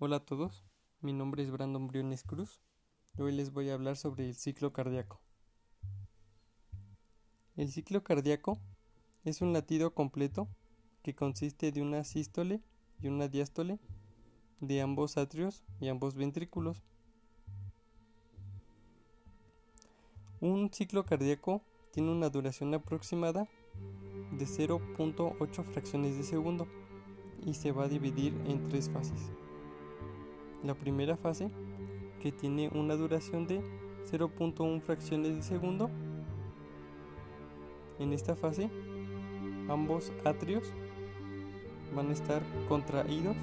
Hola a todos, mi nombre es Brandon Briones Cruz y hoy les voy a hablar sobre el ciclo cardíaco. El ciclo cardíaco es un latido completo que consiste de una sístole y una diástole de ambos atrios y ambos ventrículos. Un ciclo cardíaco tiene una duración aproximada de 0.8 fracciones de segundo y se va a dividir en tres fases la primera fase que tiene una duración de 0.1 fracciones de segundo. En esta fase ambos atrios van a estar contraídos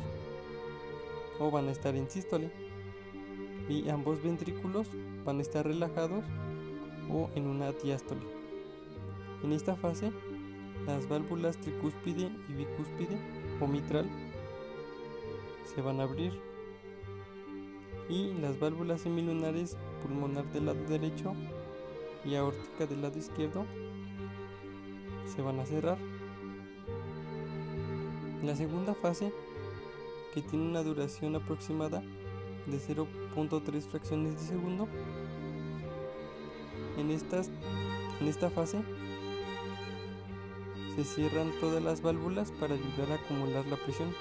o van a estar en sístole y ambos ventrículos van a estar relajados o en una diástole. En esta fase las válvulas tricúspide y bicúspide o mitral se van a abrir y las válvulas semilunares pulmonar del lado derecho y aórtica del lado izquierdo se van a cerrar. La segunda fase, que tiene una duración aproximada de 0.3 fracciones de segundo, en, estas, en esta fase se cierran todas las válvulas para ayudar a acumular la presión.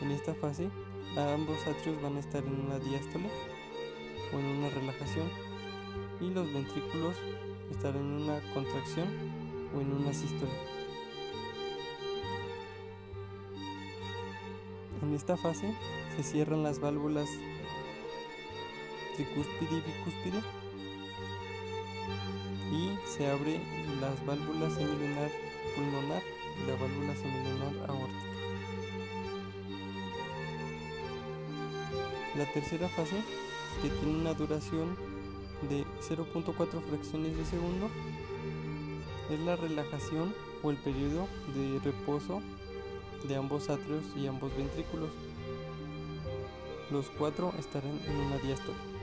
En esta fase ambos atrios van a estar en una diástole o en una relajación y los ventrículos estarán en una contracción o en una sístole. En esta fase se cierran las válvulas tricúspide y bicúspide y se abre las válvulas semilunar pulmonar y la válvula semilunar aórtica. La tercera fase, que tiene una duración de 0.4 fracciones de segundo, es la relajación o el periodo de reposo de ambos atrios y ambos ventrículos. Los cuatro estarán en una diástole.